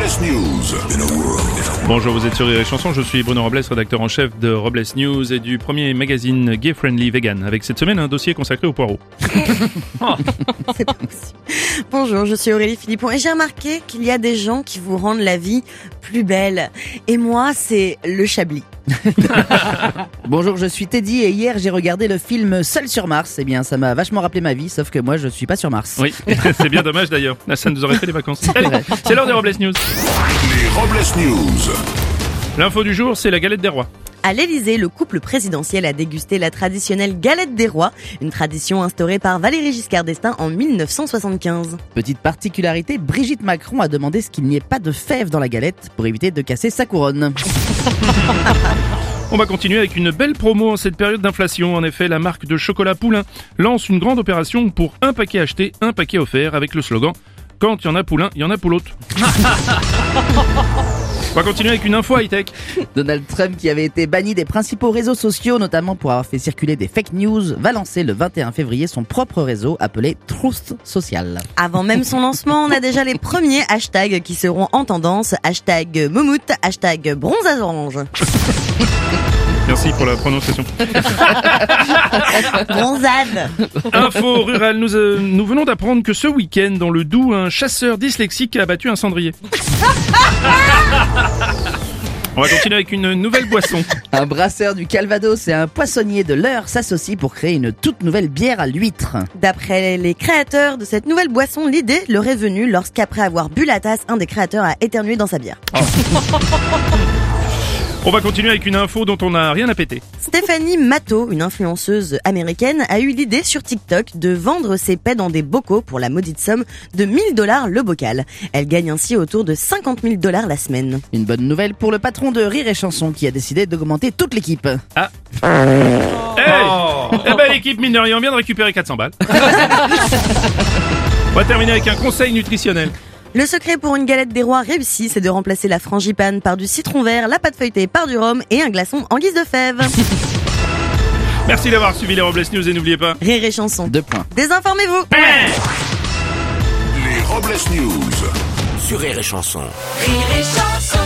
Les Robles News. Bonjour, vous êtes sur Rire et Chanson, je suis Bruno Robles, rédacteur en chef de Robles News et du premier magazine Gay Friendly Vegan, avec cette semaine un dossier consacré aux poireaux. C'est pas possible. Bonjour, je suis Aurélie Philippon et j'ai remarqué qu'il y a des gens qui vous rendent la vie plus belle. Et moi, c'est le Chablis. Bonjour, je suis Teddy et hier j'ai regardé le film Seul sur Mars. Eh bien, ça m'a vachement rappelé ma vie, sauf que moi je suis pas sur Mars. Oui, c'est bien dommage d'ailleurs, ça nous aurait fait des vacances. Allez, c'est l'heure des Robles News. Les Robles News. L'info du jour, c'est la galette des rois. À l'Élysée, le couple présidentiel a dégusté la traditionnelle galette des rois, une tradition instaurée par Valéry Giscard d'Estaing en 1975. Petite particularité, Brigitte Macron a demandé ce qu'il n'y ait pas de fèves dans la galette pour éviter de casser sa couronne. On va continuer avec une belle promo en cette période d'inflation. En effet, la marque de chocolat Poulain lance une grande opération pour un paquet acheté, un paquet offert avec le slogan Quand il y en a Poulain, il y en a Poulotte. On va continuer avec une info high-tech. Donald Trump, qui avait été banni des principaux réseaux sociaux, notamment pour avoir fait circuler des fake news, va lancer le 21 février son propre réseau appelé Truth Social. Avant même son lancement, on a déjà les premiers hashtags qui seront en tendance. Hashtag Moumout, hashtag Bronzage Orange. Merci pour la prononciation. Bronzade. Info rurale, nous, euh, nous venons d'apprendre que ce week-end, dans le Doubs, un chasseur dyslexique a abattu un cendrier. On va continuer avec une nouvelle boisson. Un brasseur du Calvados et un poissonnier de l'Eure s'associent pour créer une toute nouvelle bière à l'huître. D'après les créateurs de cette nouvelle boisson, l'idée leur est venue lorsqu'après avoir bu la tasse, un des créateurs a éternué dans sa bière. On va continuer avec une info dont on n'a rien à péter. Stéphanie Matto, une influenceuse américaine, a eu l'idée sur TikTok de vendre ses paix dans des bocaux pour la maudite somme de 1000 dollars le bocal. Elle gagne ainsi autour de 50 000 dollars la semaine. Une bonne nouvelle pour le patron de Rire et Chanson qui a décidé d'augmenter toute l'équipe. Ah. Hey Eh ben l'équipe, mine de rien, vient de récupérer 400 balles. On va terminer avec un conseil nutritionnel. Le secret pour une galette des rois réussie, c'est de remplacer la frangipane par du citron vert, la pâte feuilletée par du rhum et un glaçon en guise de fève. Merci d'avoir suivi les Robles News et n'oubliez pas... Rire et chanson. Deux points. Désinformez-vous Les Robles News. Sur Rire et Chanson. Rire et chanson